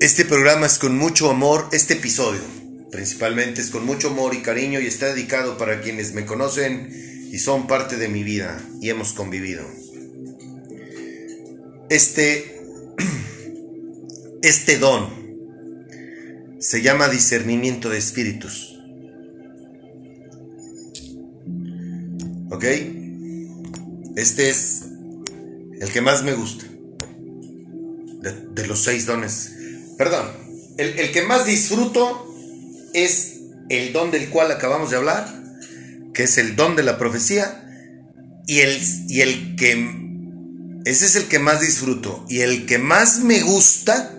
Este programa es con mucho amor, este episodio principalmente es con mucho amor y cariño y está dedicado para quienes me conocen y son parte de mi vida y hemos convivido. Este, este don se llama discernimiento de espíritus. ¿Ok? Este es el que más me gusta. De, los seis dones. Perdón, el, que más disfruto es el don del cual acabamos de hablar, que es el don de la profecía, y el, y el que, ese es el que más disfruto, y el que más me gusta,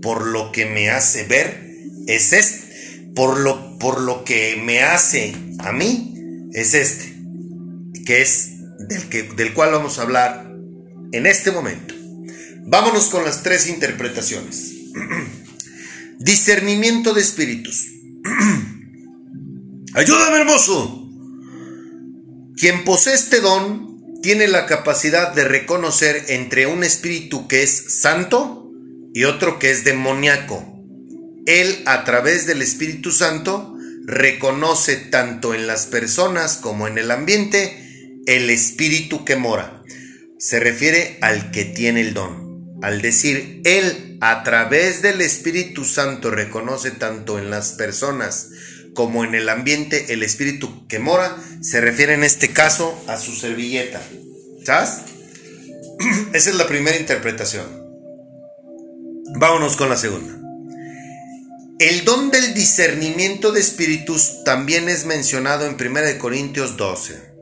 por lo que me hace ver, es este, por lo, por lo que me hace a mí, es este, que es del, que, del cual vamos a hablar en este momento. Vámonos con las tres interpretaciones. Discernimiento de espíritus. Ayúdame, hermoso. Quien posee este don tiene la capacidad de reconocer entre un espíritu que es santo y otro que es demoníaco. Él, a través del Espíritu Santo, reconoce tanto en las personas como en el ambiente el espíritu que mora. Se refiere al que tiene el don. Al decir Él a través del Espíritu Santo reconoce tanto en las personas como en el ambiente el Espíritu que mora, se refiere en este caso a su servilleta. ¿Sabes? Esa es la primera interpretación. Vámonos con la segunda. El don del discernimiento de espíritus también es mencionado en 1 Corintios 12.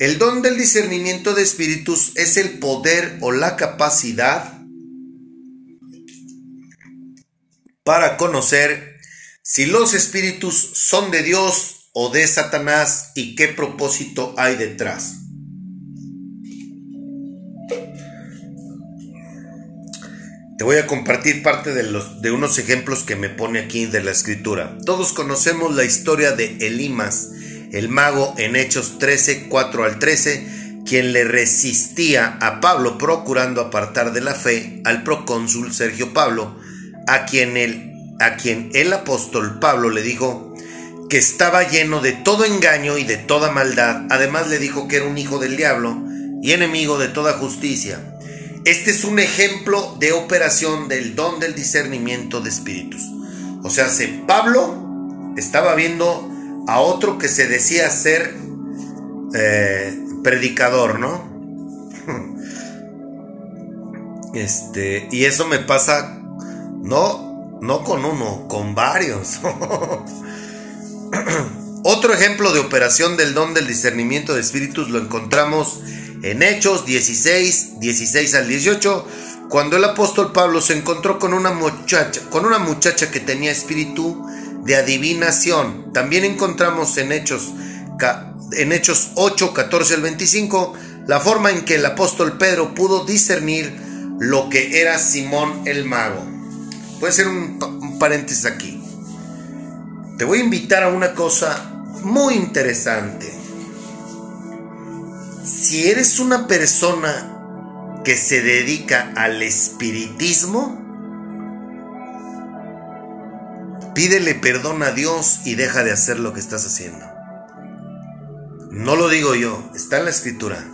El don del discernimiento de espíritus es el poder o la capacidad para conocer si los espíritus son de Dios o de Satanás y qué propósito hay detrás. Te voy a compartir parte de, los, de unos ejemplos que me pone aquí de la escritura. Todos conocemos la historia de Elimas el mago en Hechos 13, 4 al 13, quien le resistía a Pablo procurando apartar de la fe al procónsul Sergio Pablo, a quien el, a quien el apóstol Pablo le dijo que estaba lleno de todo engaño y de toda maldad. Además le dijo que era un hijo del diablo y enemigo de toda justicia. Este es un ejemplo de operación del don del discernimiento de espíritus. O sea, se Pablo estaba viendo a otro que se decía ser eh, predicador, ¿no? Este, y eso me pasa, no, no con uno, con varios. Otro ejemplo de operación del don del discernimiento de espíritus lo encontramos en Hechos 16, 16 al 18, cuando el apóstol Pablo se encontró con una muchacha, con una muchacha que tenía espíritu de adivinación. También encontramos en Hechos, en Hechos 8, 14 al 25 la forma en que el apóstol Pedro pudo discernir lo que era Simón el mago. Puede ser un, un paréntesis aquí. Te voy a invitar a una cosa muy interesante. Si eres una persona que se dedica al espiritismo, Pídele perdón a Dios y deja de hacer lo que estás haciendo. No lo digo yo, está en la escritura.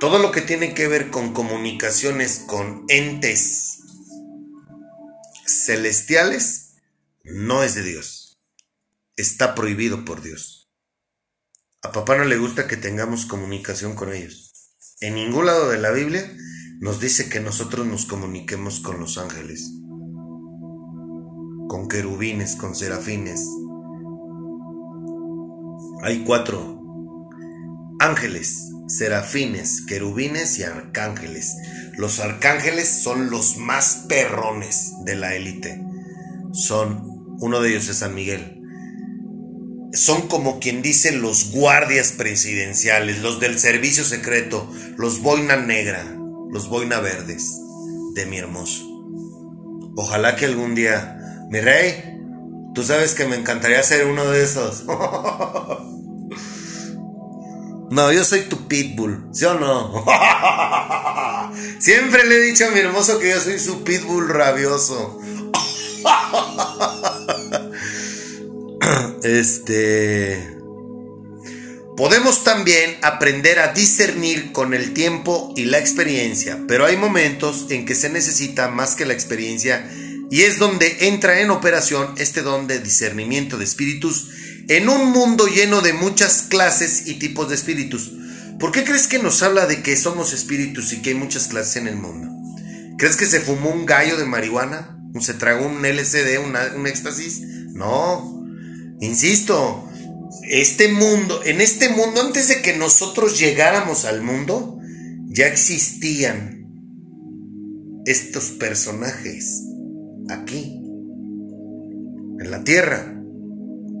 Todo lo que tiene que ver con comunicaciones con entes celestiales no es de Dios. Está prohibido por Dios. A papá no le gusta que tengamos comunicación con ellos. En ningún lado de la Biblia nos dice que nosotros nos comuniquemos con los ángeles con querubines, con serafines. Hay cuatro ángeles, serafines, querubines y arcángeles. Los arcángeles son los más perrones de la élite. Son, uno de ellos es San Miguel. Son como quien dice los guardias presidenciales, los del servicio secreto, los boina negra, los boina verdes de mi hermoso. Ojalá que algún día mi rey, Tú sabes que me encantaría ser uno de esos. No, yo soy tu pitbull, ¿sí o no? Siempre le he dicho a mi hermoso que yo soy su pitbull rabioso. Este. Podemos también aprender a discernir con el tiempo y la experiencia, pero hay momentos en que se necesita más que la experiencia y es donde entra en operación este don de discernimiento de espíritus en un mundo lleno de muchas clases y tipos de espíritus. ¿Por qué crees que nos habla de que somos espíritus y que hay muchas clases en el mundo? ¿Crees que se fumó un gallo de marihuana? ¿Se tragó un LCD, un éxtasis? No. Insisto, este mundo, en este mundo, antes de que nosotros llegáramos al mundo, ya existían estos personajes aquí, en la tierra.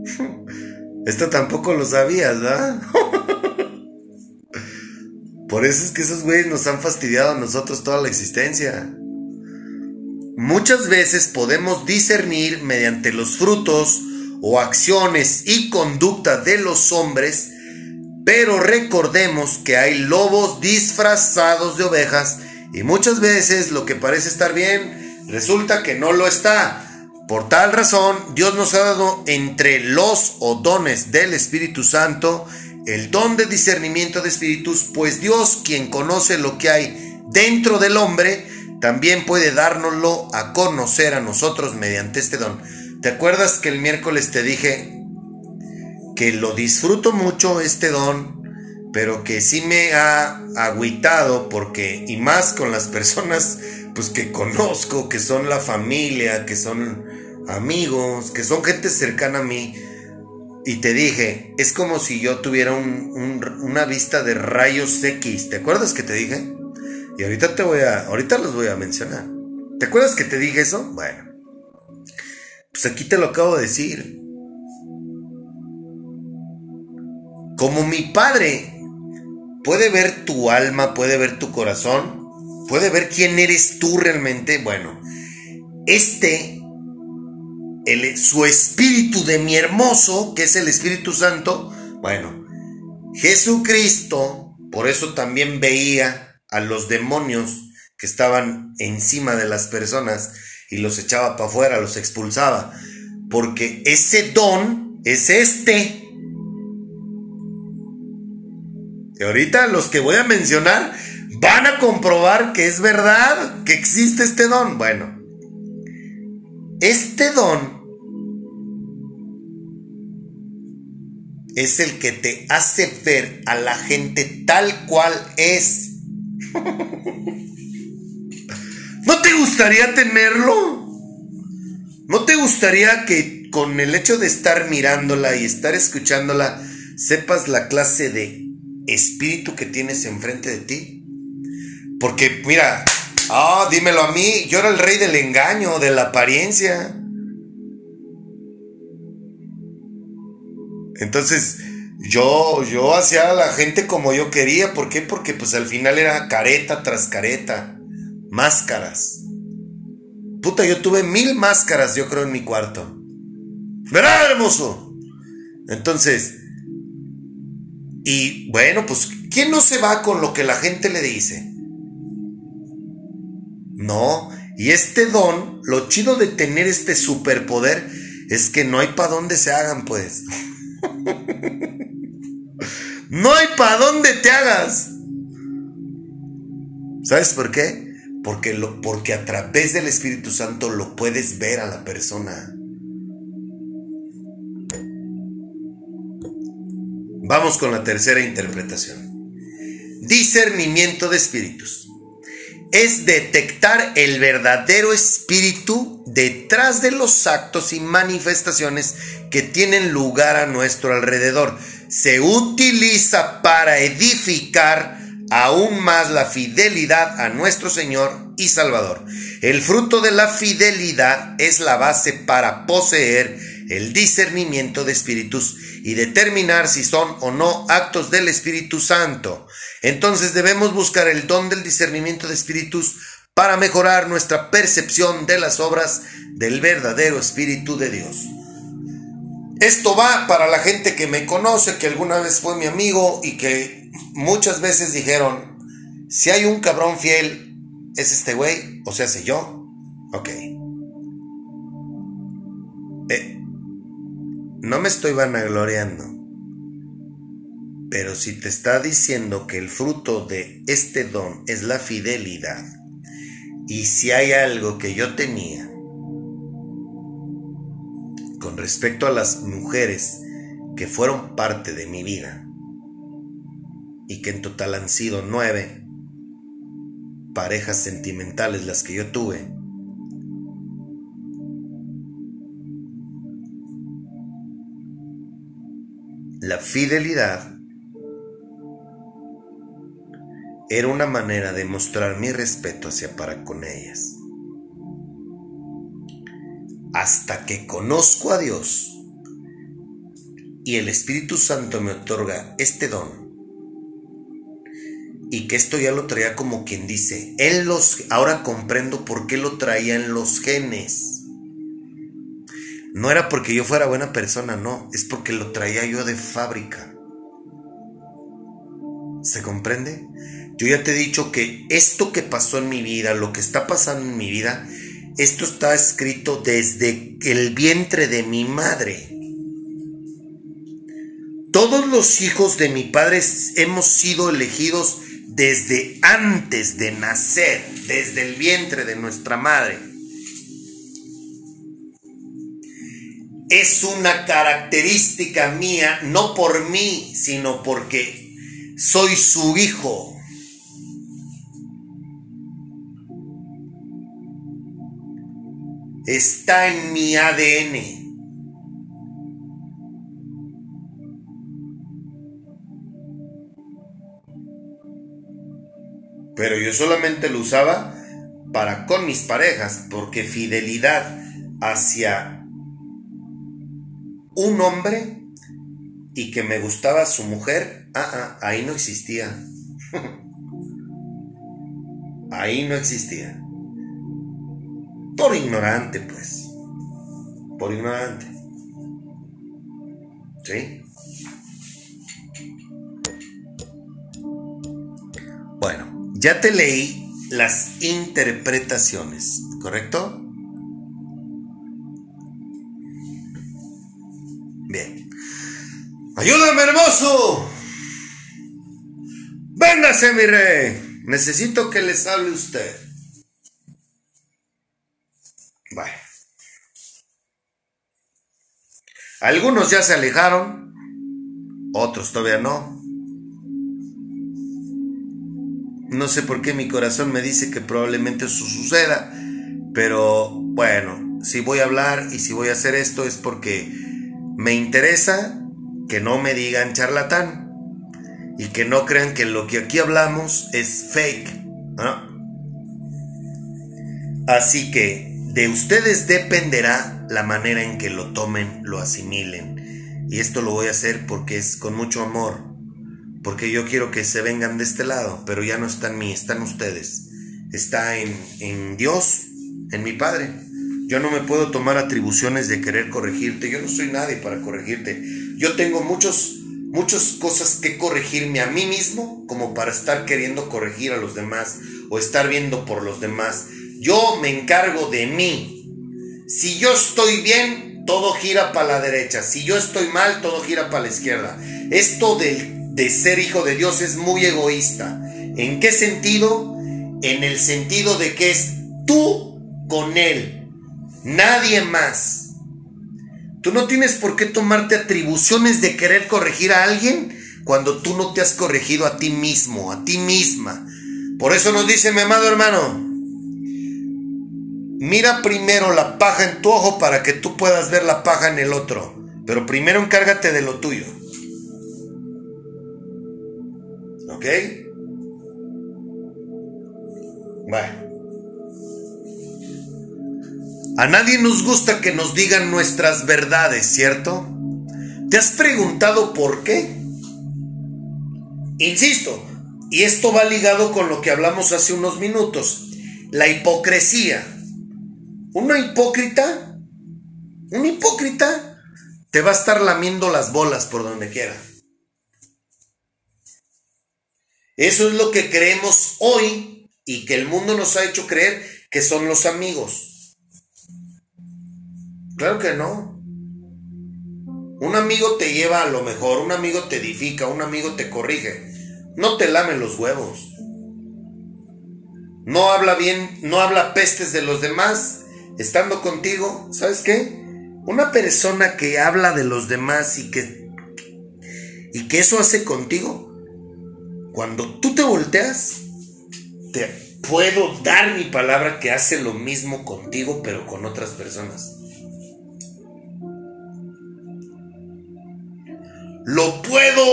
Esto tampoco lo sabías, ¿verdad? Por eso es que esos güeyes nos han fastidiado a nosotros toda la existencia. Muchas veces podemos discernir mediante los frutos o acciones y conducta de los hombres, pero recordemos que hay lobos disfrazados de ovejas y muchas veces lo que parece estar bien resulta que no lo está. Por tal razón, Dios nos ha dado entre los o dones del Espíritu Santo el don de discernimiento de espíritus, pues Dios, quien conoce lo que hay dentro del hombre, también puede dárnoslo a conocer a nosotros mediante este don. ¿Te acuerdas que el miércoles te dije que lo disfruto mucho este don, pero que sí me ha agüitado porque, y más con las personas pues que conozco, que son la familia, que son amigos, que son gente cercana a mí, y te dije, es como si yo tuviera una vista de rayos X. ¿Te acuerdas que te dije? Y ahorita te voy a, ahorita los voy a mencionar. ¿Te acuerdas que te dije eso? Bueno, pues aquí te lo acabo de decir. Como mi padre puede ver tu alma, puede ver tu corazón, puede ver quién eres tú realmente, bueno, este su espíritu de mi hermoso, que es el Espíritu Santo, bueno, Jesucristo, por eso también veía a los demonios que estaban encima de las personas y los echaba para afuera, los expulsaba, porque ese don es este. Y ahorita los que voy a mencionar van a comprobar que es verdad, que existe este don. Bueno, este don es el que te hace ver a la gente tal cual es. ¿No te gustaría tenerlo? ¿No te gustaría que con el hecho de estar mirándola y estar escuchándola sepas la clase de espíritu que tienes enfrente de ti? Porque mira, ah, dímelo a mí, yo era el rey del engaño, de la apariencia. Entonces, yo, yo hacía a la gente como yo quería. ¿Por qué? Porque pues al final era careta tras careta. Máscaras. Puta, yo tuve mil máscaras, yo creo, en mi cuarto. ¿Verdad, hermoso? Entonces, y bueno, pues, ¿quién no se va con lo que la gente le dice? No, y este don, lo chido de tener este superpoder es que no hay para dónde se hagan, pues. No hay para dónde te hagas. ¿Sabes por qué? Porque, lo, porque a través del Espíritu Santo lo puedes ver a la persona. Vamos con la tercera interpretación. Discernimiento de espíritus. Es detectar el verdadero espíritu detrás de los actos y manifestaciones que tienen lugar a nuestro alrededor se utiliza para edificar aún más la fidelidad a nuestro Señor y Salvador. El fruto de la fidelidad es la base para poseer el discernimiento de espíritus y determinar si son o no actos del Espíritu Santo. Entonces debemos buscar el don del discernimiento de espíritus para mejorar nuestra percepción de las obras del verdadero Espíritu de Dios. Esto va para la gente que me conoce, que alguna vez fue mi amigo y que muchas veces dijeron, si hay un cabrón fiel, es este güey, o sea, sé yo. Ok. Eh, no me estoy vanagloriando. Pero si te está diciendo que el fruto de este don es la fidelidad, y si hay algo que yo tenía con respecto a las mujeres que fueron parte de mi vida, y que en total han sido nueve parejas sentimentales las que yo tuve, la fidelidad era una manera de mostrar mi respeto hacia para con ellas. Hasta que conozco a Dios y el Espíritu Santo me otorga este don. Y que esto ya lo traía como quien dice, él los ahora comprendo por qué lo traía en los genes. No era porque yo fuera buena persona, no, es porque lo traía yo de fábrica. ¿Se comprende? Yo ya te he dicho que esto que pasó en mi vida, lo que está pasando en mi vida, esto está escrito desde el vientre de mi madre. Todos los hijos de mi padre hemos sido elegidos desde antes de nacer, desde el vientre de nuestra madre. Es una característica mía, no por mí, sino porque soy su hijo. Está en mi ADN. Pero yo solamente lo usaba para con mis parejas, porque fidelidad hacia un hombre y que me gustaba su mujer, ah, ah ahí no existía. ahí no existía. Por ignorante, pues. Por ignorante. ¿Sí? Bueno, ya te leí las interpretaciones, ¿correcto? Bien. Ayúdame, hermoso. Véngase, mi rey. Necesito que les hable usted. Algunos ya se alejaron, otros todavía no. No sé por qué mi corazón me dice que probablemente eso suceda, pero bueno, si voy a hablar y si voy a hacer esto es porque me interesa que no me digan charlatán y que no crean que lo que aquí hablamos es fake. Así que de ustedes dependerá la manera en que lo tomen, lo asimilen. Y esto lo voy a hacer porque es con mucho amor, porque yo quiero que se vengan de este lado, pero ya no está en mí, están ustedes. Está en, en Dios, en mi Padre. Yo no me puedo tomar atribuciones de querer corregirte, yo no soy nadie para corregirte. Yo tengo muchos, muchas cosas que corregirme a mí mismo como para estar queriendo corregir a los demás o estar viendo por los demás. Yo me encargo de mí. Si yo estoy bien, todo gira para la derecha. Si yo estoy mal, todo gira para la izquierda. Esto de, de ser hijo de Dios es muy egoísta. ¿En qué sentido? En el sentido de que es tú con Él, nadie más. Tú no tienes por qué tomarte atribuciones de querer corregir a alguien cuando tú no te has corregido a ti mismo, a ti misma. Por eso nos dice mi amado hermano, Mira primero la paja en tu ojo para que tú puedas ver la paja en el otro. Pero primero encárgate de lo tuyo. ¿Ok? Bueno. A nadie nos gusta que nos digan nuestras verdades, ¿cierto? ¿Te has preguntado por qué? Insisto, y esto va ligado con lo que hablamos hace unos minutos, la hipocresía. Una hipócrita, un hipócrita, te va a estar lamiendo las bolas por donde quiera. Eso es lo que creemos hoy y que el mundo nos ha hecho creer que son los amigos. Claro que no. Un amigo te lleva a lo mejor, un amigo te edifica, un amigo te corrige. No te lame los huevos. No habla bien, no habla pestes de los demás estando contigo. ¿Sabes qué? Una persona que habla de los demás y que y que eso hace contigo, cuando tú te volteas, te puedo dar mi palabra que hace lo mismo contigo, pero con otras personas. Lo puedo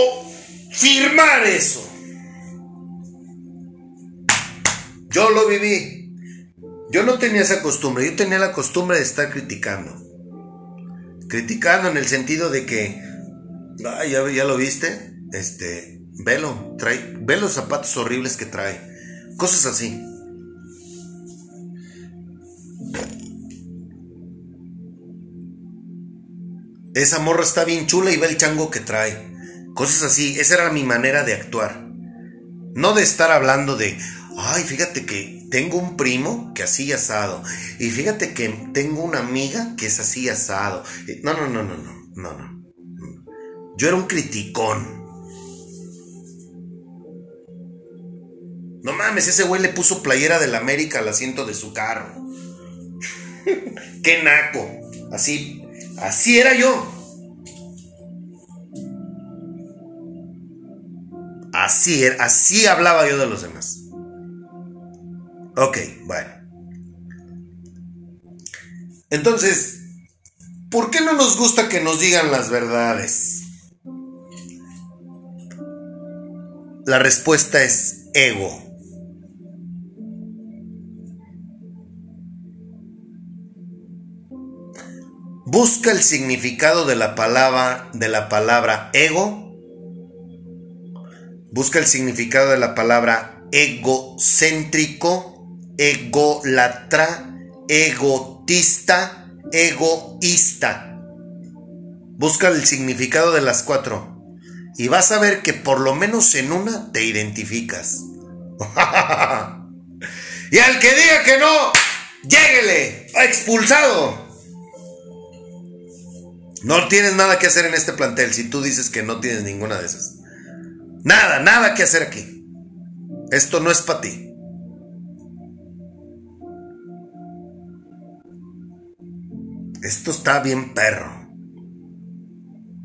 firmar eso. Yo lo viví. Yo no tenía esa costumbre, yo tenía la costumbre de estar criticando. Criticando en el sentido de que, ah, ya, ya lo viste, este, velo, trae, ve los zapatos horribles que trae. Cosas así. Esa morra está bien chula y ve el chango que trae. Cosas así, esa era mi manera de actuar. No de estar hablando de, ay, fíjate que tengo un primo que así asado. Y fíjate que tengo una amiga que es así asado. No, no, no, no, no, no, no. Yo era un criticón. No mames, ese güey le puso playera del América al asiento de su carro. Qué naco. Así Así era yo. Así así hablaba yo de los demás. Ok, bueno. Entonces, ¿por qué no nos gusta que nos digan las verdades? La respuesta es ego. Busca el significado de la palabra, de la palabra ego. Busca el significado de la palabra egocéntrico, egolatra, egotista, egoísta. Busca el significado de las cuatro y vas a ver que por lo menos en una te identificas. y al que diga que no, lléguele, expulsado. No tienes nada que hacer en este plantel si tú dices que no tienes ninguna de esas. Nada, nada que hacer aquí. Esto no es para ti. Esto está bien perro.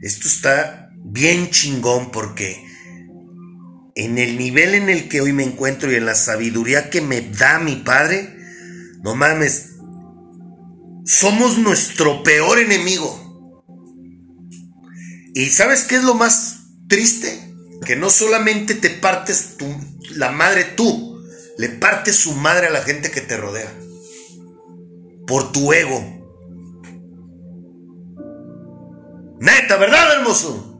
Esto está bien chingón porque en el nivel en el que hoy me encuentro y en la sabiduría que me da mi padre, no mames, somos nuestro peor enemigo. ¿Y sabes qué es lo más triste? Que no solamente te partes la madre tú, le partes su madre a la gente que te rodea. Por tu ego. Neta, ¿verdad, hermoso?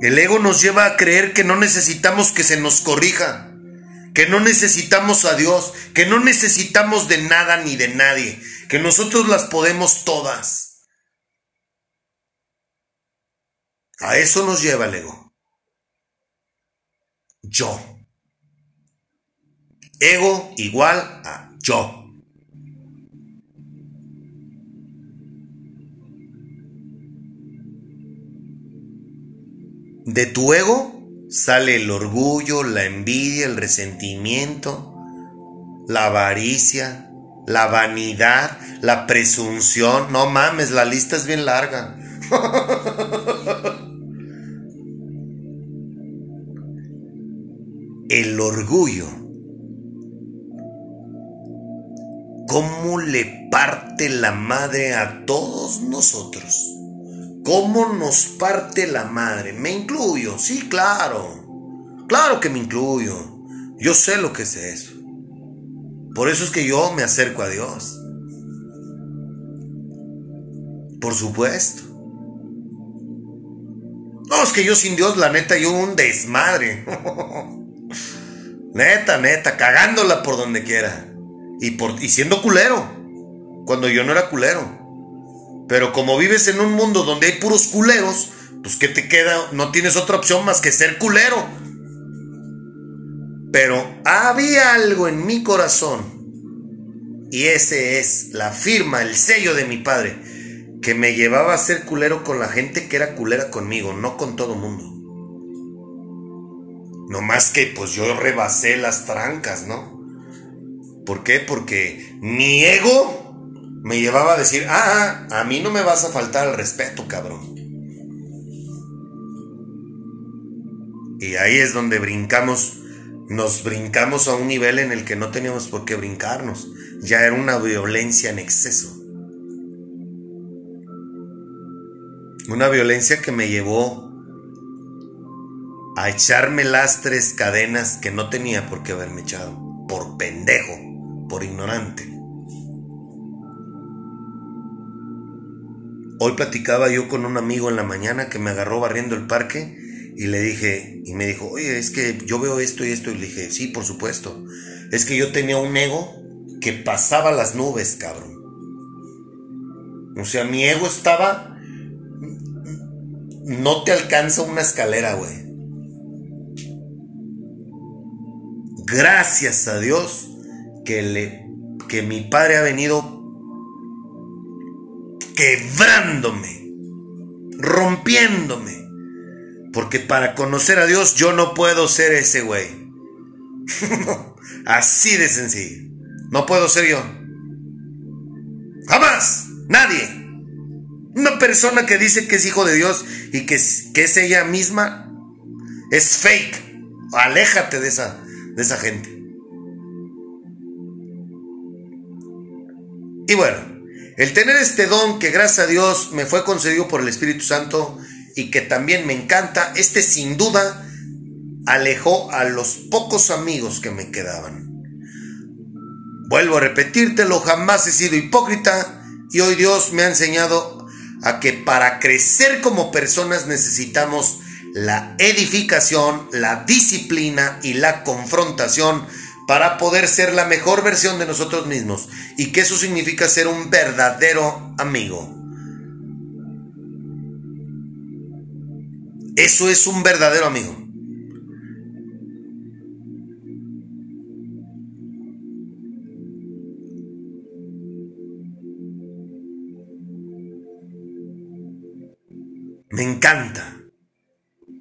El ego nos lleva a creer que no necesitamos que se nos corrija, que no necesitamos a Dios, que no necesitamos de nada ni de nadie, que nosotros las podemos todas. A eso nos lleva el ego. Yo. Ego igual a yo. De tu ego sale el orgullo, la envidia, el resentimiento, la avaricia, la vanidad, la presunción. No mames, la lista es bien larga. El orgullo. ¿Cómo le parte la madre a todos nosotros? ¿Cómo nos parte la madre? Me incluyo, sí, claro. Claro que me incluyo. Yo sé lo que es eso. Por eso es que yo me acerco a Dios. Por supuesto. No, es que yo sin Dios, la neta, yo un desmadre. neta, neta, cagándola por donde quiera. Y, por, y siendo culero. cuando yo no era culero. Pero como vives en un mundo donde hay puros culeros, pues ¿qué te queda? No tienes otra opción más que ser culero. Pero había algo en mi corazón, y ese es la firma, el sello de mi padre, que me llevaba a ser culero con la gente que era culera conmigo, no con todo mundo. No más que pues yo rebasé las trancas, ¿no? ¿Por qué? Porque mi ego me llevaba a decir, ah, ah, a mí no me vas a faltar el respeto, cabrón. Y ahí es donde brincamos, nos brincamos a un nivel en el que no teníamos por qué brincarnos. Ya era una violencia en exceso. Una violencia que me llevó a echarme las tres cadenas que no tenía por qué haberme echado. Por pendejo, por ignorante. Hoy platicaba yo con un amigo en la mañana que me agarró barriendo el parque y le dije, y me dijo, oye, es que yo veo esto y esto. Y le dije, sí, por supuesto. Es que yo tenía un ego que pasaba las nubes, cabrón. O sea, mi ego estaba... No te alcanza una escalera, güey. Gracias a Dios que, le, que mi padre ha venido quebrándome, rompiéndome. Porque para conocer a Dios yo no puedo ser ese güey. Así de sencillo. No puedo ser yo. Jamás. Nadie. Una persona que dice que es hijo de Dios y que, que es ella misma es fake. Aléjate de esa, de esa gente. Y bueno, el tener este don que gracias a Dios me fue concedido por el Espíritu Santo y que también me encanta, este sin duda alejó a los pocos amigos que me quedaban. Vuelvo a repetírtelo, jamás he sido hipócrita y hoy Dios me ha enseñado a que para crecer como personas necesitamos la edificación, la disciplina y la confrontación para poder ser la mejor versión de nosotros mismos y que eso significa ser un verdadero amigo. Eso es un verdadero amigo. Me encanta.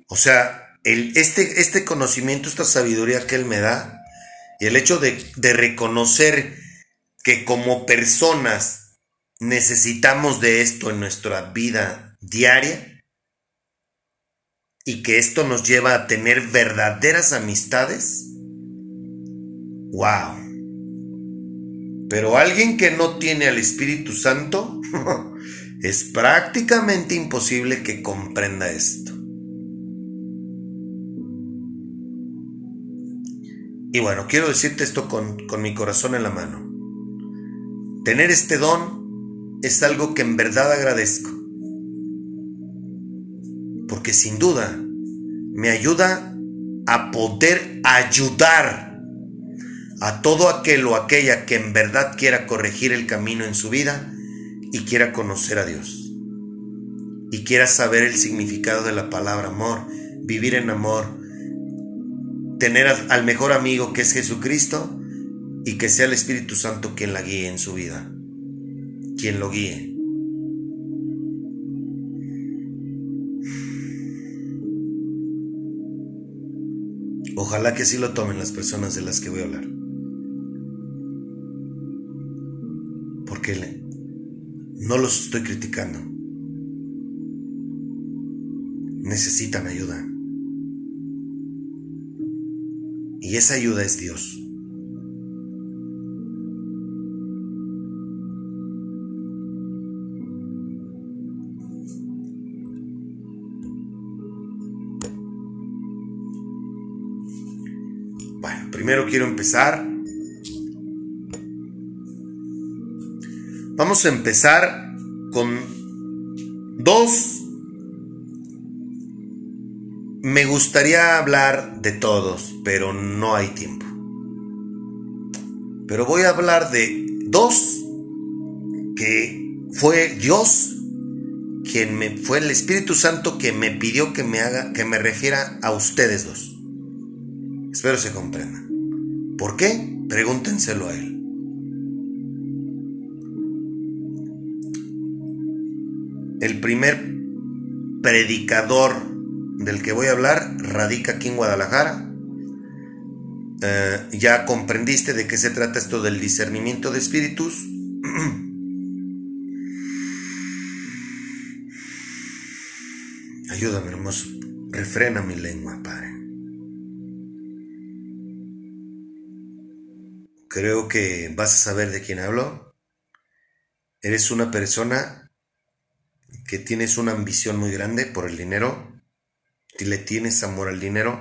O sea, el, este, este conocimiento, esta sabiduría que Él me da, y el hecho de, reconocer que como personas necesitamos de esto en nuestra vida diaria y que esto nos lleva a tener verdaderas amistades. ¡Wow! Pero alguien que no tiene al Espíritu Santo es prácticamente imposible que comprenda esto. Y bueno, quiero decirte esto con, mi corazón en la mano. Tener este don es algo que en verdad agradezco. Porque sin duda me ayuda a poder ayudar a todo aquel o aquella que en verdad quiera corregir el camino en su vida y quiera conocer a Dios. Y quiera saber el significado de la palabra amor, vivir en amor, tener al mejor amigo que es Jesucristo y que sea el Espíritu Santo quien la guíe en su vida, quien lo guíe. Ojalá que así lo tomen las personas de las que voy a hablar. Porque no los estoy criticando. Necesitan ayuda. Esa ayuda es Dios. Bueno, primero quiero empezar. Vamos a empezar con dos me gustaría hablar de todos, pero no hay tiempo. Pero voy a hablar de dos que fue Dios quien me fue el Espíritu Santo que me pidió que me haga que me refiera a ustedes dos. Espero se comprendan. ¿Por qué? Pregúntenselo a él. El primer predicador del que voy a hablar radica aquí en Guadalajara. Eh, ya comprendiste de qué se trata esto del discernimiento de espíritus. Ayúdame, hermoso. Refrena mi lengua, Padre. Creo que vas a saber de quién hablo. Eres una persona que tienes una ambición muy grande por el dinero. Le tienes amor al dinero.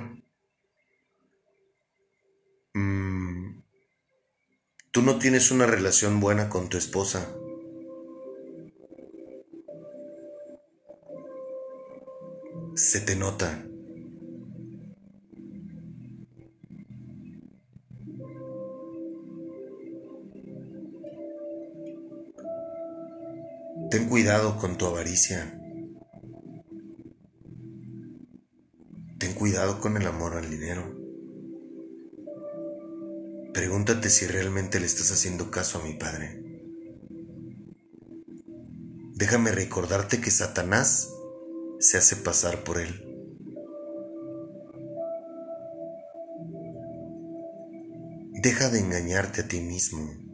Mm, tú no tienes una relación buena con tu esposa. se te nota. Ten cuidado con tu avaricia. Cuidado con el amor al dinero. Pregúntate si realmente le estás haciendo caso a mi padre. Déjame recordarte que Satanás se hace pasar por él. Deja de engañarte a ti mismo.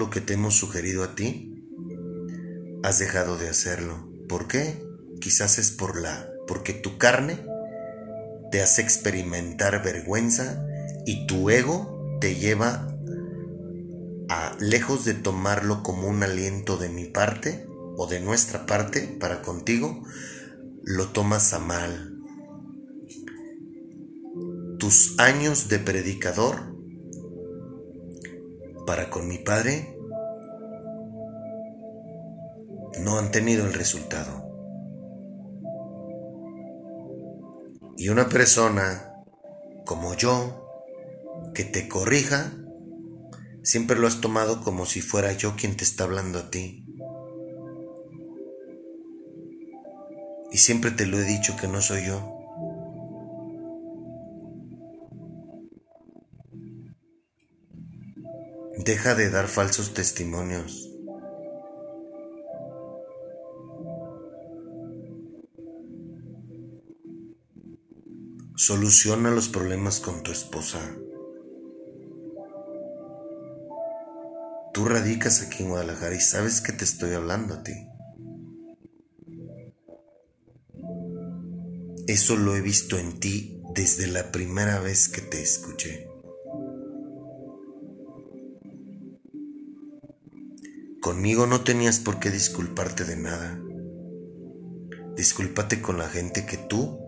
Lo que te hemos sugerido a ti, has dejado de hacerlo. ¿Por qué? Quizás es por la porque tu carne te hace experimentar vergüenza y tu ego te lleva a, lejos de tomarlo como un aliento de mi parte o de nuestra parte para contigo, lo tomas a mal. Tus años de predicador para con mi padre no han tenido el resultado. Y una persona como yo que te corrija, siempre lo has tomado como si fuera yo quien te está hablando a ti. Y siempre te lo he dicho que no soy yo. Deja de dar falsos testimonios. Soluciona los problemas con tu esposa. Tú radicas aquí en Guadalajara y sabes que te estoy hablando a ti. Eso lo he visto en ti desde la primera vez que te escuché. Conmigo no tenías por qué disculparte de nada. Discúlpate con la gente que tú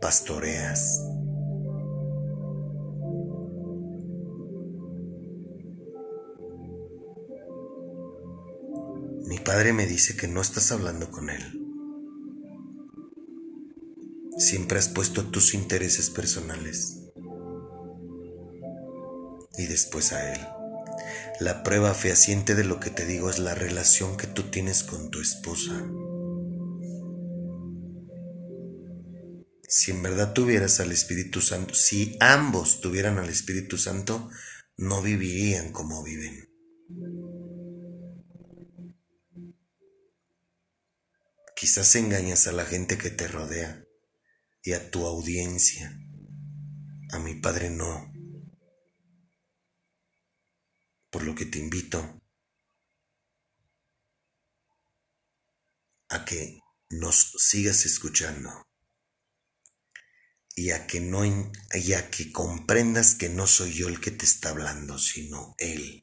pastoreas. Mi padre me dice que no estás hablando con él. Siempre has puesto tus intereses personales. Y después a él. La prueba fehaciente de lo que te digo es la relación que tú tienes con tu esposa. si en verdad tuvieras al Espíritu Santo, si ambos tuvieran al Espíritu Santo, no vivirían como viven. Quizás engañas a la gente que te rodea y a tu audiencia. A mi Padre no. Por lo que te invito a que nos sigas escuchando y a que no y a que comprendas que no soy yo el que te está hablando, sino él.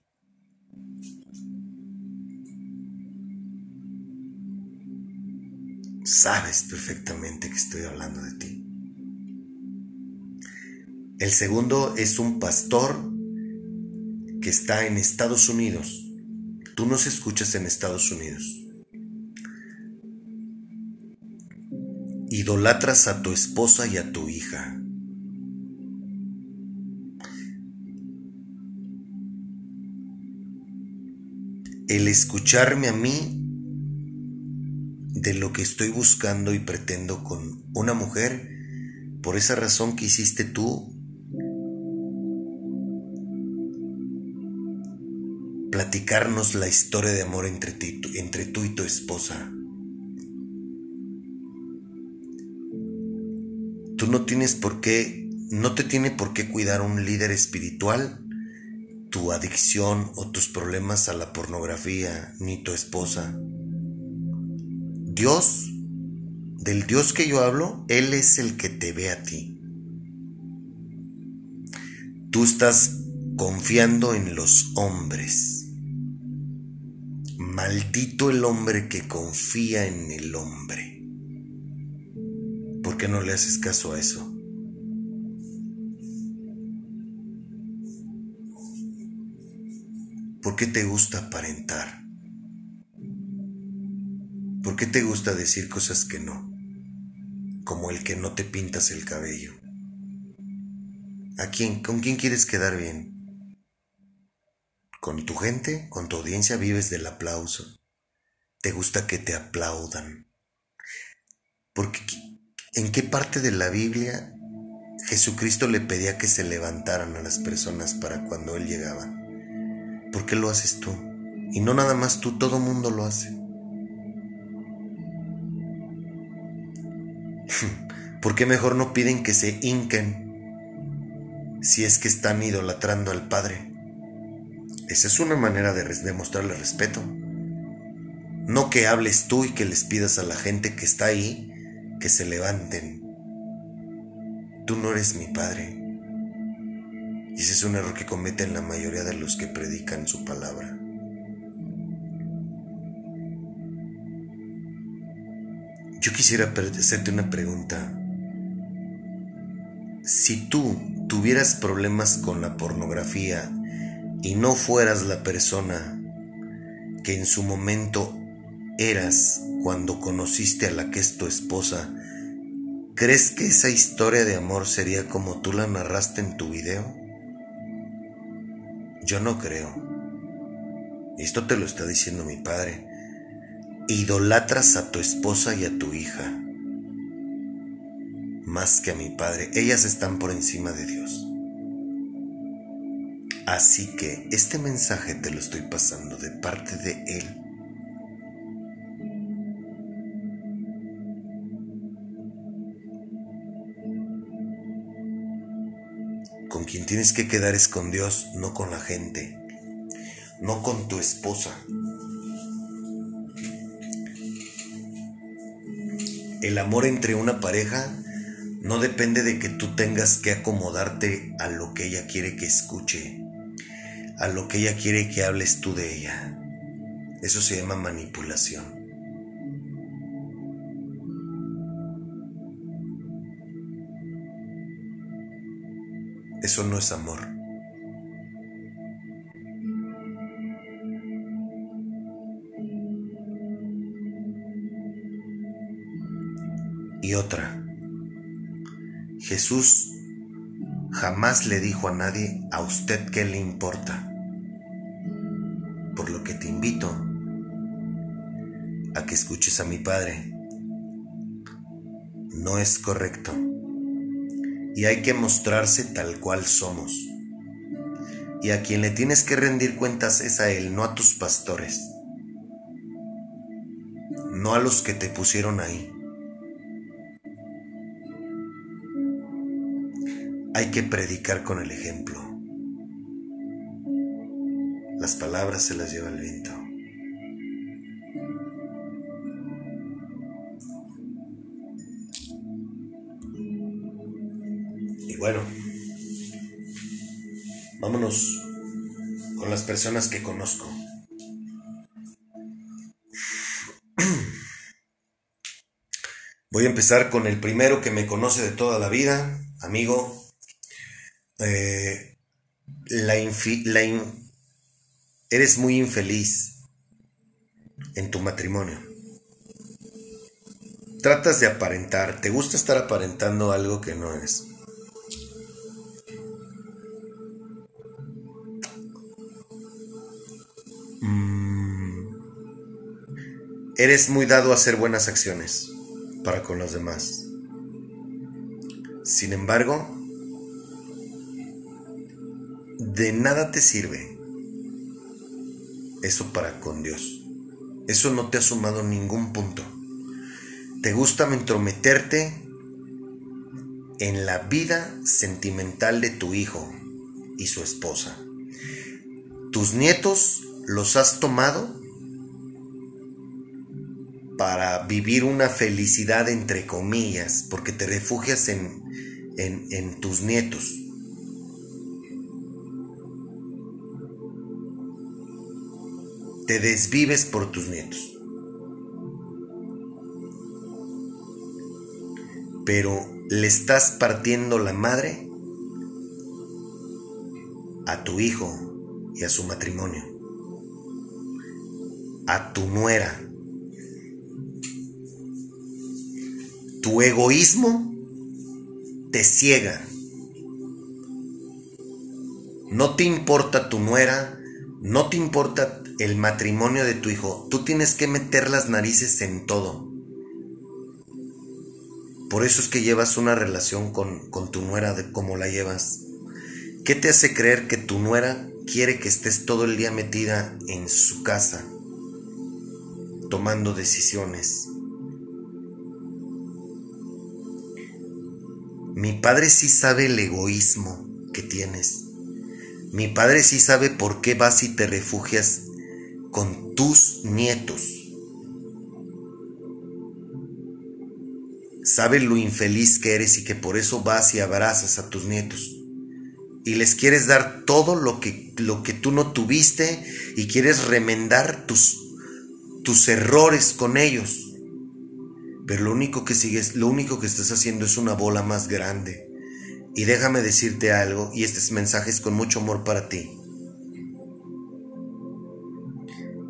Sabes perfectamente que estoy hablando de ti. El segundo es un pastor que está en Estados Unidos. Tú nos escuchas en Estados Unidos. Idolatras a tu esposa y a tu hija. El escucharme a mí de lo que estoy buscando y pretendo con una mujer, por esa razón que hiciste tú, platicarnos la historia de amor entre, tú y tu esposa. Tú no tienes por qué, no te tiene por qué cuidar un líder espiritual, tu adicción o tus problemas a la pornografía, ni tu esposa. Dios, del Dios que yo hablo, Él es el que te ve a ti. Tú estás confiando en los hombres. Maldito el hombre que confía en el hombre. ¿Por qué no le haces caso a eso? ¿Por qué te gusta aparentar? ¿Por qué te gusta decir cosas que no? Como el que no te pintas el cabello. ¿A quién? ¿Con quién quieres quedar bien? ¿Con tu gente? ¿Con tu audiencia vives del aplauso? ¿Te gusta que te aplaudan? Porque ¿En qué parte de la Biblia Jesucristo le pedía que se levantaran a las personas para cuando Él llegaba? ¿Por qué lo haces tú? Y no nada más tú, todo mundo lo hace. ¿Por qué mejor no piden que se hinquen si es que están idolatrando al Padre? Esa es una manera de demostrarle respeto. No que hables tú y que les pidas a la gente que está ahí que se levanten. Tú no eres mi Padre. Y ese es un error que cometen la mayoría de los que predican su palabra. Yo quisiera hacerte una pregunta. Si tú tuvieras problemas con la pornografía y no fueras la persona que en su momento eras cuando conociste a la que es tu esposa, ¿crees que esa historia de amor sería como tú la narraste en tu video? Yo no creo. Esto te lo está diciendo mi padre. Idolatras a tu esposa y a tu hija. Más que a mi padre. Ellas están por encima de Dios. Así que este mensaje te lo estoy pasando de parte de Él con quien tienes que quedar es con Dios, no con la gente, no con tu esposa. El amor entre una pareja no depende de que tú tengas que acomodarte a lo que ella quiere que escuche, a lo que ella quiere que hables tú de ella. Eso se llama manipulación. Eso no es amor. Y otra, Jesús jamás le dijo a nadie a usted qué le importa. Invito a que escuches a mi Padre. No es correcto y hay que mostrarse tal cual somos. Y a quien le tienes que rendir cuentas es a Él, no a tus pastores, no a los que te pusieron ahí. Hay que predicar con el ejemplo. Palabras se las lleva el viento. Bueno, vámonos con las personas que conozco. Voy a empezar con el primero que me conoce de toda la vida, amigo. Eh, la, eres muy infeliz en tu matrimonio. tratas de aparentar, te gusta estar aparentando algo que no eres. Mm. Eres muy dado a hacer buenas acciones para con los demás. Sin embargo, de nada te sirve eso para con Dios. Eso no te ha sumado ningún punto. Te gusta entrometerte en la vida sentimental de tu hijo y su esposa. Tus nietos los has tomado para vivir una felicidad entre comillas, porque te refugias en, en, tus nietos. Te desvives por tus nietos. Pero le estás partiendo la madre a tu hijo y a su matrimonio, a tu nuera. Tu egoísmo te ciega. No te importa tu nuera, no te importa el matrimonio de tu hijo. Tú tienes que meter las narices en todo. Por eso es que llevas una relación con, con tu nuera de cómo la llevas. ¿Qué te hace creer que tu nuera quiere que estés todo el día metida en su casa, tomando decisiones? Mi padre sí sabe el egoísmo que tienes. Mi padre sí sabe por qué vas y te refugias con tus nietos. Sabe lo infeliz que eres y que por eso vas y abrazas a tus nietos. Y les quieres dar todo lo que, lo que tú no tuviste y quieres remendar tus, tus errores con ellos. Pero lo único que sigues, lo único que estás haciendo es una bola más grande. Y déjame decirte algo, y este mensaje es con mucho amor para ti.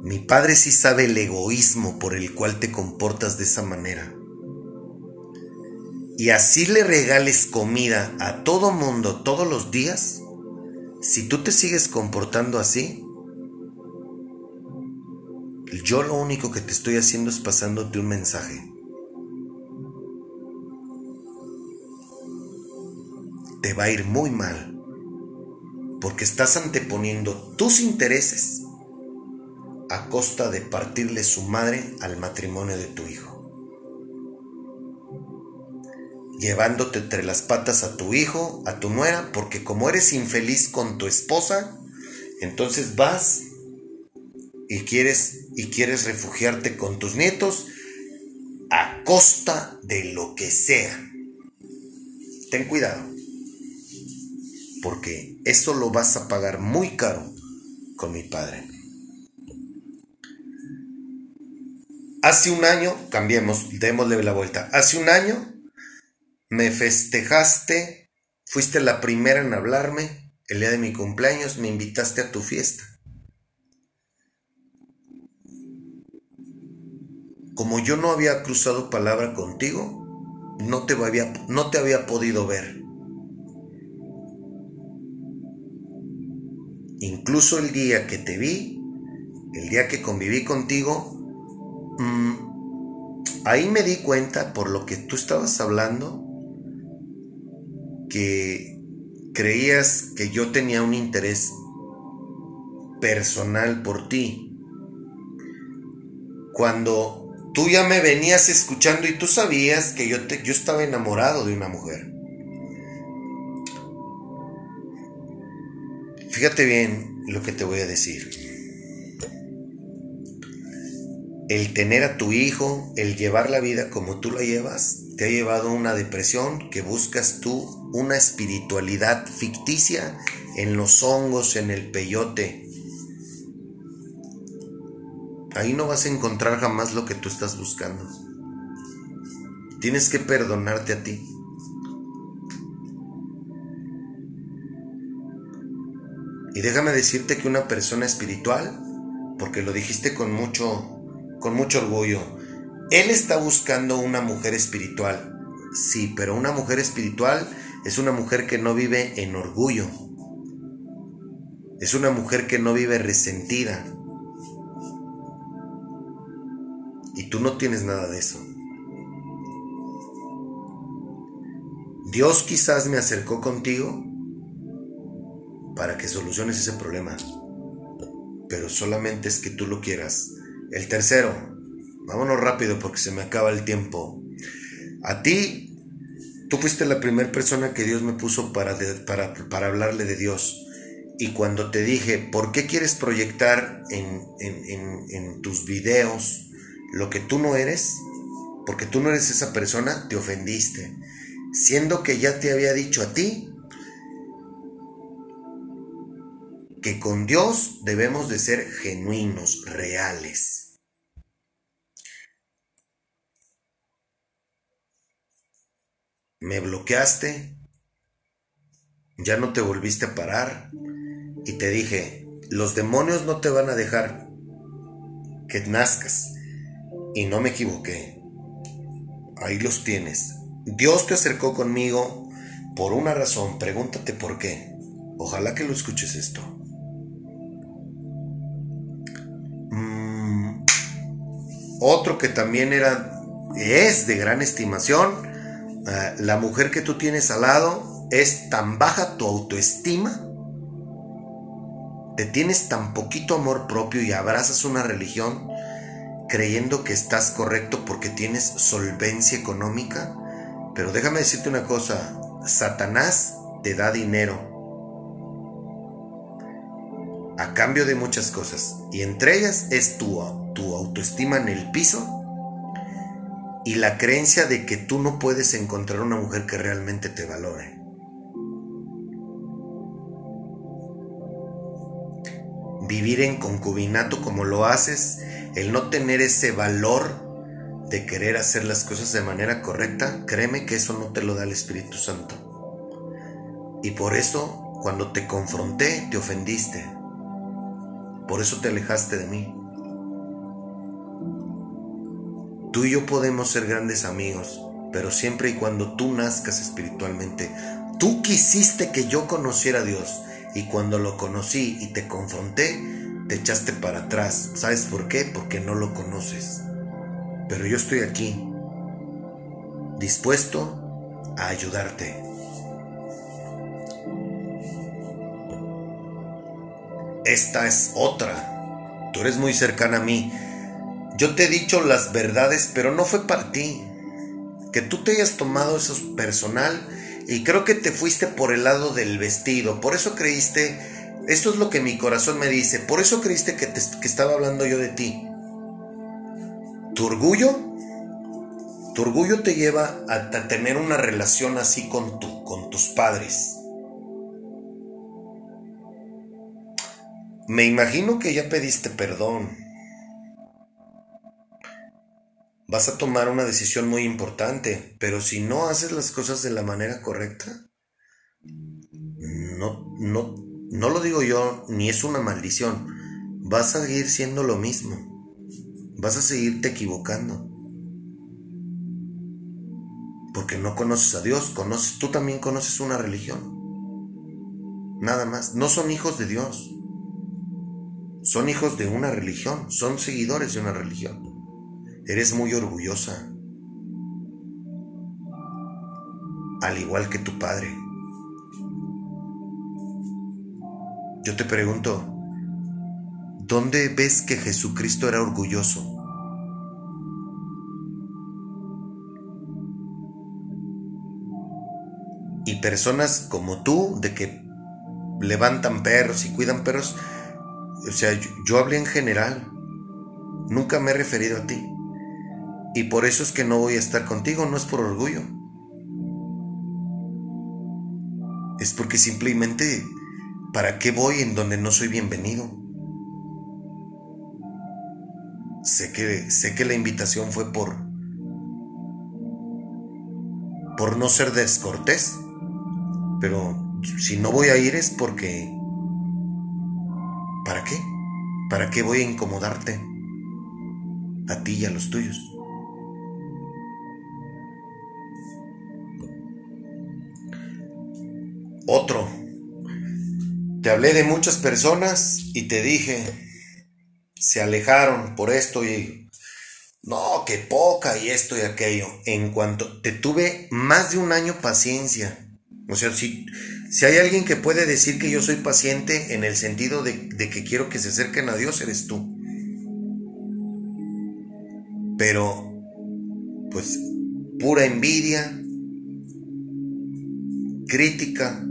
Mi padre sí sabe el egoísmo por el cual te comportas de esa manera. Y así le regales comida a todo mundo todos los días, si tú te sigues comportando así, yo lo único que te estoy haciendo es pasándote un mensaje. te va a ir muy mal, porque estás anteponiendo tus intereses a costa de partirle su madre al matrimonio de tu hijo. Llevándote entre las patas a tu hijo, a tu nuera, porque como eres infeliz con tu esposa, entonces vas y quieres y quieres refugiarte con tus nietos a costa de lo que sea. Ten cuidado porque eso lo vas a pagar muy caro con mi padre. Hace un año, cambiemos, démosle la vuelta. Hace un año me festejaste, fuiste la primera en hablarme el día de mi cumpleaños, me invitaste a tu fiesta. Como yo no había cruzado palabra contigo, no te había, no te había podido ver. Incluso el día que te vi, el día que conviví contigo, mm, ahí me di cuenta por lo que tú estabas hablando, que creías que yo tenía un interés personal por ti. Cuando tú ya me venías escuchando y tú sabías que yo, yo estaba enamorado de una mujer. Fíjate bien lo que te voy a decir. El tener a tu hijo, el llevar la vida como tú la llevas, te ha llevado a una depresión que buscas tú una espiritualidad ficticia en los hongos, en el peyote. Ahí no vas a encontrar jamás lo que tú estás buscando. Tienes que perdonarte a ti. Y déjame decirte que una persona espiritual, porque lo dijiste con mucho, con mucho orgullo, Él está buscando una mujer espiritual. Sí, pero una mujer espiritual es una mujer que no vive en orgullo. Es una mujer que no vive resentida. Y tú no tienes nada de eso. Dios quizás me acercó contigo para que soluciones ese problema. Pero solamente es que tú lo quieras. El tercero, vámonos rápido porque se me acaba el tiempo. A ti, tú fuiste la primera persona que Dios me puso para, para, hablarle de Dios. Y cuando te dije, ¿por qué quieres proyectar en, en, en tus videos lo que tú no eres? Porque tú no eres esa persona, te ofendiste. Siendo que ya te había dicho a ti que con Dios debemos de ser genuinos, reales. Me bloqueaste, ya no te volviste a parar y te dije, los demonios no te van a dejar que nazcas. Y no me equivoqué. Ahí los tienes. Dios te acercó conmigo por una razón, pregúntate por qué. Ojalá que lo escuches esto. Otro que también era, es de gran estimación, eh, la mujer que tú tienes al lado es tan baja tu autoestima, te tienes tan poquito amor propio y abrazas una religión creyendo que estás correcto porque tienes solvencia económica. Pero déjame decirte una cosa, Satanás te da dinero a cambio de muchas cosas y entre ellas es tu tu autoestima en el piso y la creencia de que tú no puedes encontrar una mujer que realmente te valore. Vivir en concubinato como lo haces, el no tener ese valor de querer hacer las cosas de manera correcta, créeme que eso no te lo da el Espíritu Santo. Y por eso, cuando te confronté, te ofendiste. Por eso te alejaste de mí. Tú y yo podemos ser grandes amigos, pero siempre y cuando tú nazcas espiritualmente. Tú quisiste que yo conociera a Dios y cuando lo conocí y te confronté, te echaste para atrás. ¿Sabes por qué? Porque no lo conoces. Pero yo estoy aquí, dispuesto a ayudarte. Esta es otra. Tú eres muy cercana a mí. Yo te he dicho las verdades, pero no fue para ti. Que tú te hayas tomado eso personal y creo que te fuiste por el lado del vestido. Por eso creíste, esto es lo que mi corazón me dice, por eso creíste que, que estaba hablando yo de ti. Tu orgullo, tu orgullo te lleva a, tener una relación así con, tu, con tus padres. Me imagino que ya pediste perdón vas a tomar una decisión muy importante, pero si no haces las cosas de la manera correcta, no, no, no lo digo yo, ni es una maldición, vas a seguir siendo lo mismo, vas a seguirte equivocando. Porque no conoces a Dios, conoces, tú también conoces una religión. Nada más, no son hijos de Dios. Son hijos de una religión, son seguidores de una religión. Eres muy orgullosa, al igual que tu padre. Yo te pregunto, ¿dónde ves que Jesucristo era orgulloso? Y personas como tú, de que levantan perros y cuidan perros, o sea, yo, yo hablé en general, nunca me he referido a ti. Y por eso es que no voy a estar contigo, no es por orgullo. Es porque simplemente, ¿para qué voy en donde no soy bienvenido? Sé que, sé que la invitación fue por, por no ser descortés, pero si no voy a ir es porque, ¿para qué? ¿Para qué voy a incomodarte? A ti y a los tuyos. Te hablé de muchas personas y te dije, se alejaron por esto y no, que poca y esto y aquello. En cuanto te tuve más de un año paciencia. O sea, si, si hay alguien que puede decir que yo soy paciente en el sentido de, de que quiero que se acerquen a Dios, eres tú. Pero, pues, pura envidia, crítica,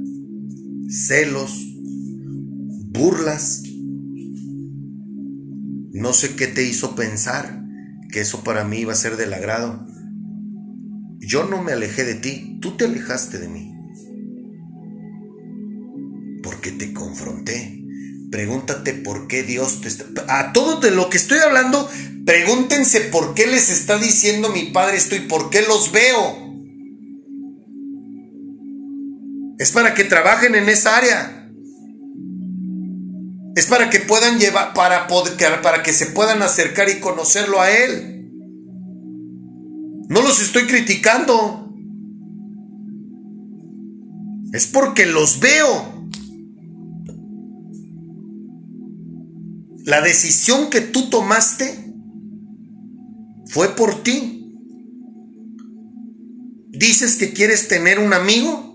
celos, burlas. No sé qué te hizo pensar que eso para mí iba a ser del agrado. Yo no me alejé de ti, tú te alejaste de mí. Porque te confronté. Pregúntate por qué Dios te está... A todos de lo que estoy hablando, pregúntense por qué les está diciendo mi Padre esto y por qué los veo. Es para que trabajen en esa área. Es para que puedan llevar, para, para que se puedan acercar y conocerlo a Él. No los estoy criticando. Es porque los veo. La decisión que tú tomaste fue por ti. Dices que quieres tener un amigo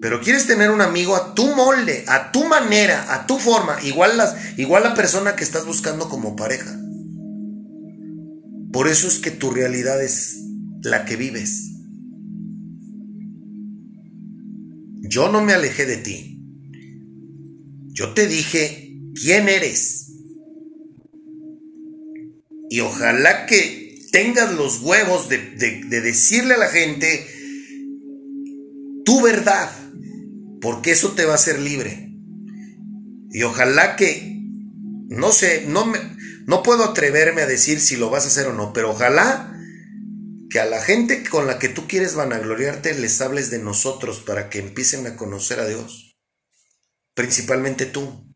pero quieres tener un amigo a tu molde, a tu manera, a tu forma, igual, las, igual la persona que estás buscando como pareja. Por eso es que tu realidad es la que vives. Yo no me alejé de ti. Yo te dije quién eres. Y ojalá que tengas los huevos de, de decirle a la gente tu verdad porque eso te va a hacer libre. Y ojalá que, no sé, no, me, no puedo atreverme a decir si lo vas a hacer o no, pero ojalá que a la gente con la que tú quieres vanagloriarte les hables de nosotros para que empiecen a conocer a Dios. Principalmente tú.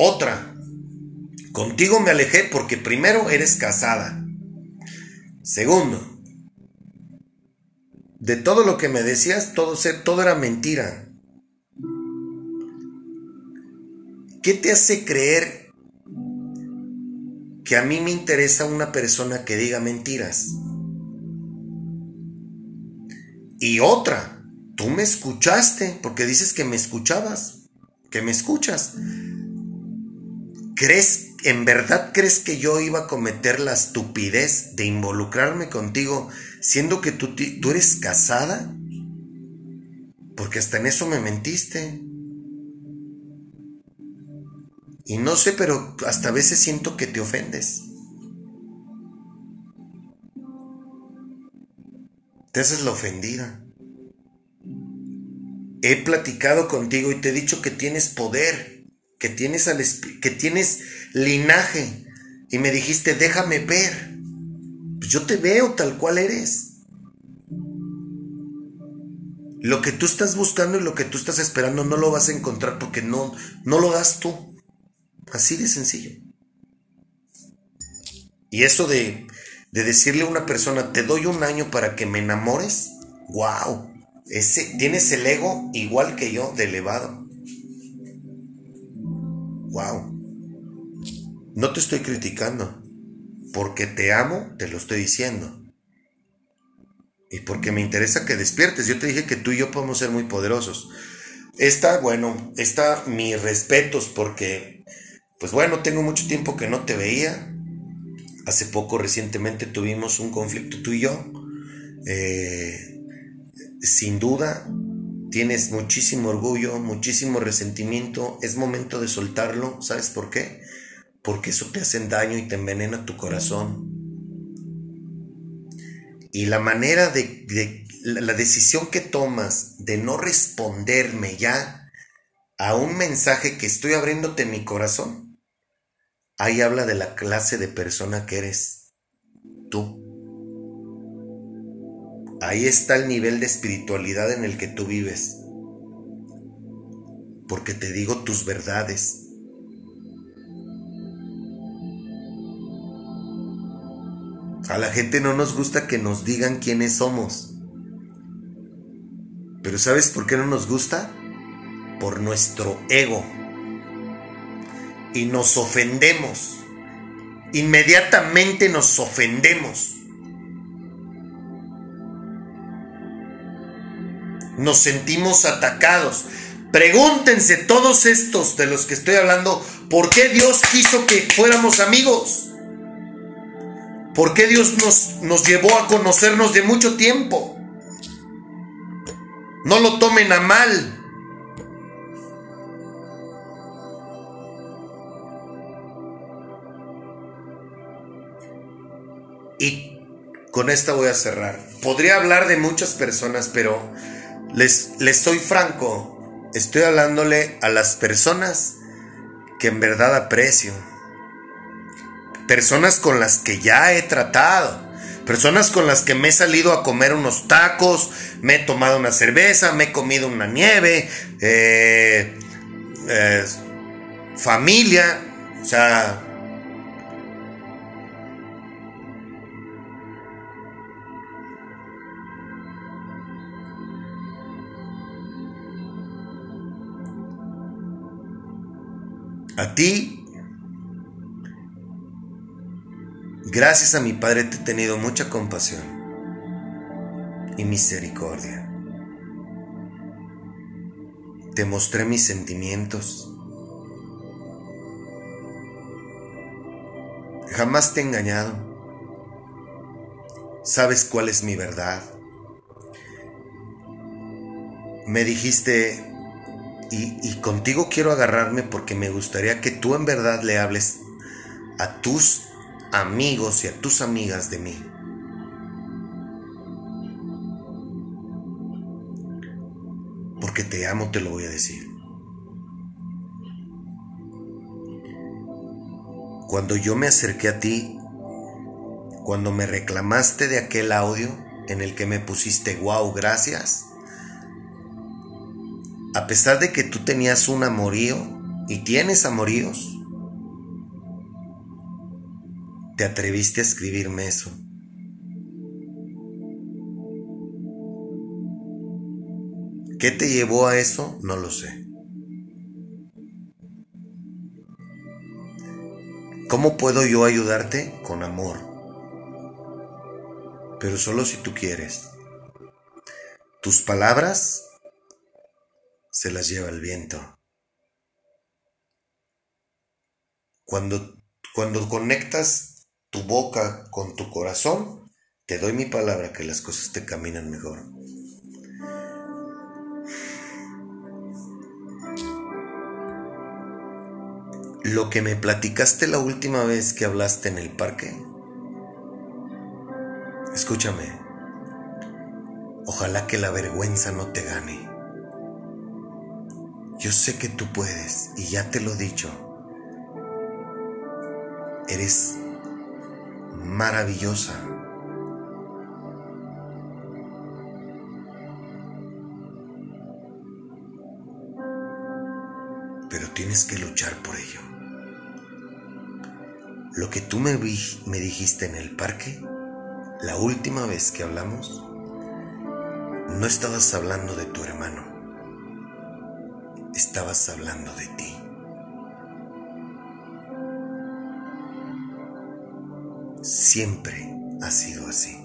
Otra, contigo me alejé porque primero eres casada. Segundo, de todo lo que me decías, todo, todo era mentira. ¿Qué te hace creer que a mí me interesa una persona que diga mentiras? Y otra, tú me escuchaste, porque dices que me escuchabas, que me escuchas. ¿Crees ¿En verdad crees que yo iba a cometer la estupidez de involucrarme contigo siendo que tú, tú eres casada? Porque hasta en eso me mentiste. Y no sé, pero hasta a veces siento que te ofendes. Te haces la ofendida. He platicado contigo y te he dicho que tienes poder que tienes, al, que tienes linaje y me dijiste, déjame ver. Pues yo te veo tal cual eres. Lo que tú estás buscando y lo que tú estás esperando no lo vas a encontrar porque no, no lo das tú. Así de sencillo. Y eso de, de decirle a una persona, te doy un año para que me enamores, wow, ese, tienes el ego igual que yo de elevado. Wow. No te estoy criticando. Porque te amo, te lo estoy diciendo. Y porque me interesa que despiertes. Yo te dije que tú y yo podemos ser muy poderosos. Está, bueno, está mis respetos porque, pues bueno, tengo mucho tiempo que no te veía. Hace poco, recientemente, tuvimos un conflicto tú y yo. Eh, sin duda, tienes muchísimo orgullo, muchísimo resentimiento, es momento de soltarlo. ¿Sabes por qué? Porque eso te hace daño y te envenena tu corazón. Y la manera de, la decisión que tomas de no responderme ya a un mensaje que estoy abriéndote mi corazón, ahí habla de la clase de persona que eres tú. Ahí está el nivel de espiritualidad en el que tú vives. Porque te digo tus verdades. A la gente no nos gusta que nos digan quiénes somos. Pero ¿sabes por qué no nos gusta? Por nuestro ego. Y nos ofendemos. Inmediatamente nos ofendemos. Nos sentimos atacados. Pregúntense todos estos de los que estoy hablando, ¿por qué Dios quiso que fuéramos amigos? ¿Por qué Dios nos, nos llevó a conocernos de mucho tiempo? No lo tomen a mal. Y con esta voy a cerrar. Podría hablar de muchas personas, pero les, les soy franco. Estoy hablándole a las personas que en verdad aprecio. Personas con las que ya he tratado. Personas con las que me he salido a comer unos tacos, me he tomado una cerveza, me he comido una nieve, eh, eh, familia, o sea, A ti, gracias a mi Padre te he tenido mucha compasión y misericordia. Te mostré mis sentimientos. Jamás te he engañado. Sabes cuál es mi verdad. Me dijiste, y, contigo quiero agarrarme porque me gustaría que tú en verdad le hables a tus amigos y a tus amigas de mí. Porque te amo, te lo voy a decir. Cuando yo me acerqué a ti, cuando me reclamaste de aquel audio en el que me pusiste, wow, gracias, a pesar de que tú tenías un amorío y tienes amoríos, te atreviste a escribirme eso. ¿Qué te llevó a eso? No lo sé. ¿Cómo puedo yo ayudarte? Con amor. Pero solo si tú quieres. Tus palabras se las lleva el viento. Cuando, cuando conectas tu boca con tu corazón, te doy mi palabra que las cosas te caminan mejor. Lo que me platicaste la última vez que hablaste en el parque, escúchame, ojalá que la vergüenza no te gane. Yo sé que tú puedes y ya te lo he dicho. Eres maravillosa. Pero tienes que luchar por ello. Lo que tú me, me dijiste en el parque, la última vez que hablamos, no estabas hablando de tu hermano estabas hablando de ti. Siempre ha sido así.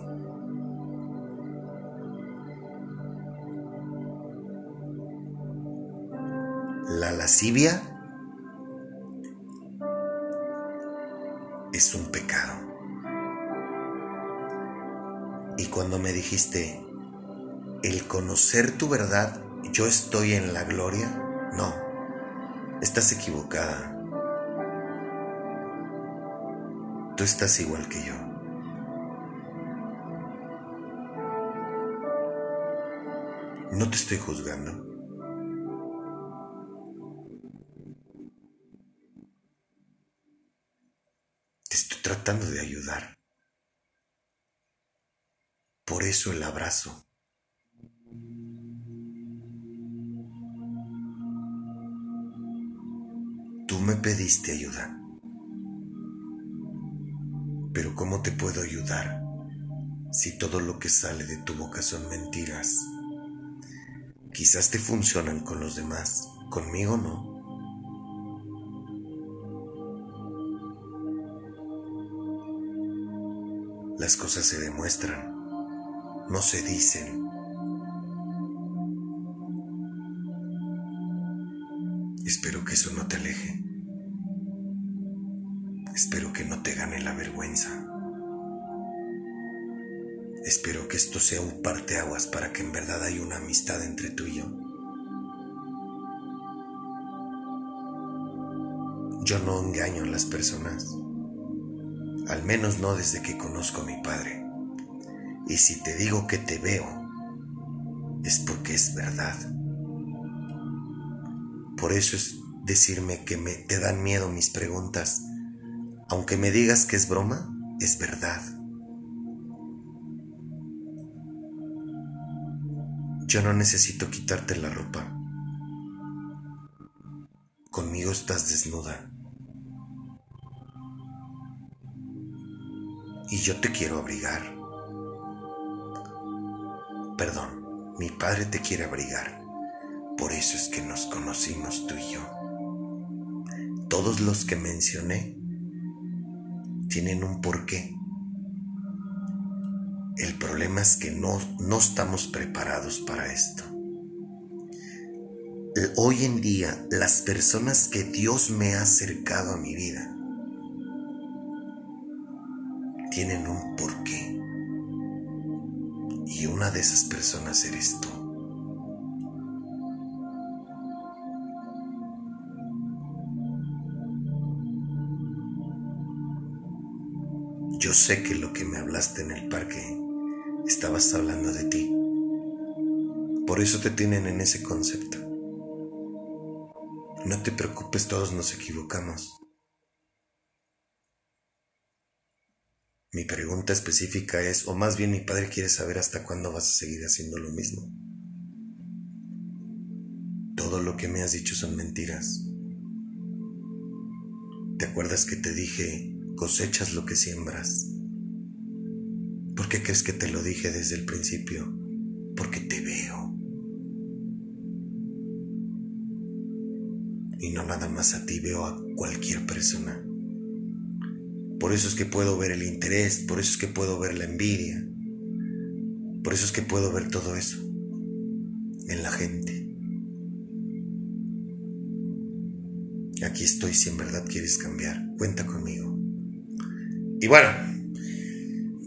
La lascivia es un pecado. Y cuando me dijiste, el conocer tu verdad, yo estoy en la gloria, no, estás equivocada. Tú estás igual que yo. No te estoy juzgando. Te estoy tratando de ayudar. Por eso el abrazo. me pediste ayuda. Pero ¿cómo te puedo ayudar si todo lo que sale de tu boca son mentiras? Quizás te funcionan con los demás, conmigo no. Las cosas se demuestran, no se dicen. Espero que eso no te aleje. Espero que no te gane la vergüenza. Espero que esto sea un parteaguas para que en verdad haya una amistad entre tú y yo. Yo no engaño a las personas, al menos no desde que conozco a mi padre. Y si te digo que te veo, es porque es verdad. Por eso es decirme que me te dan miedo mis preguntas aunque me digas que es broma, es verdad. Yo no necesito quitarte la ropa. Conmigo estás desnuda. Y yo te quiero abrigar. Perdón, mi padre te quiere abrigar. Por eso es que nos conocimos tú y yo. Todos los que mencioné tienen un porqué. El problema es que no, no estamos preparados para esto. Hoy en día, las personas que Dios me ha acercado a mi vida tienen un porqué. Y una de esas personas eres tú. Sé que lo que me hablaste en el parque estabas hablando de ti. Por eso te tienen en ese concepto. No te preocupes, todos nos equivocamos. Mi pregunta específica es, o más bien mi padre quiere saber hasta cuándo vas a seguir haciendo lo mismo. Todo lo que me has dicho son mentiras. ¿Te acuerdas que te dije cosechas lo que siembras. ¿Por qué crees que te lo dije desde el principio? Porque te veo. Y no nada más a ti, veo a cualquier persona. Por eso es que puedo ver el interés, por eso es que puedo ver la envidia, por eso es que puedo ver todo eso en la gente. Aquí estoy si en verdad quieres cambiar. Cuenta conmigo. Y bueno,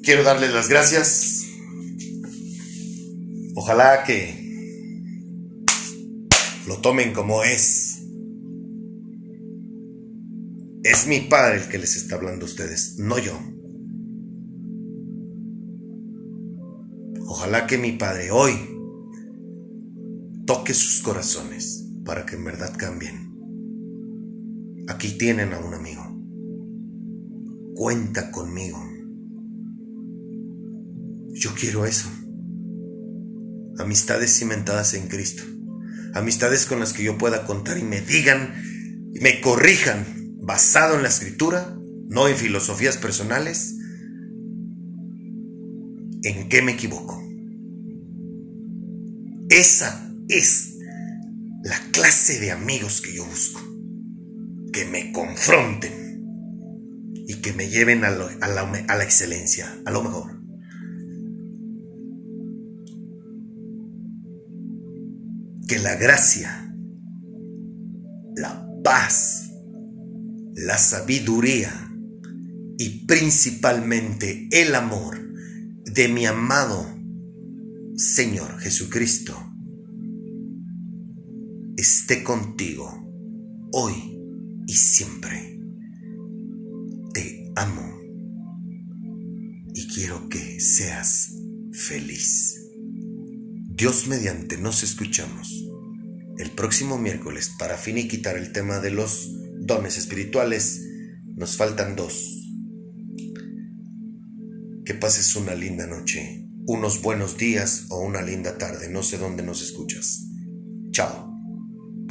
quiero darles las gracias. Ojalá que lo tomen como es. Es mi padre el que les está hablando a ustedes, no yo. Ojalá que mi padre hoy toque sus corazones para que en verdad cambien. Aquí tienen a un amigo cuenta conmigo. Yo quiero eso. Amistades cimentadas en Cristo. Amistades con las que yo pueda contar y me digan, me corrijan, basado en la escritura, no en filosofías personales, en qué me equivoco. Esa es la clase de amigos que yo busco. Que me confronten y que me lleven a, la, excelencia, a lo mejor. Que la gracia, la paz, la sabiduría y principalmente el amor de mi amado Señor Jesucristo esté contigo hoy y siempre amo y quiero que seas feliz. Dios mediante nos escuchamos el próximo miércoles para finiquitar el tema de los dones espirituales. Nos faltan dos. Que pases una linda noche, unos buenos días o una linda tarde. No sé dónde nos escuchas. Chao.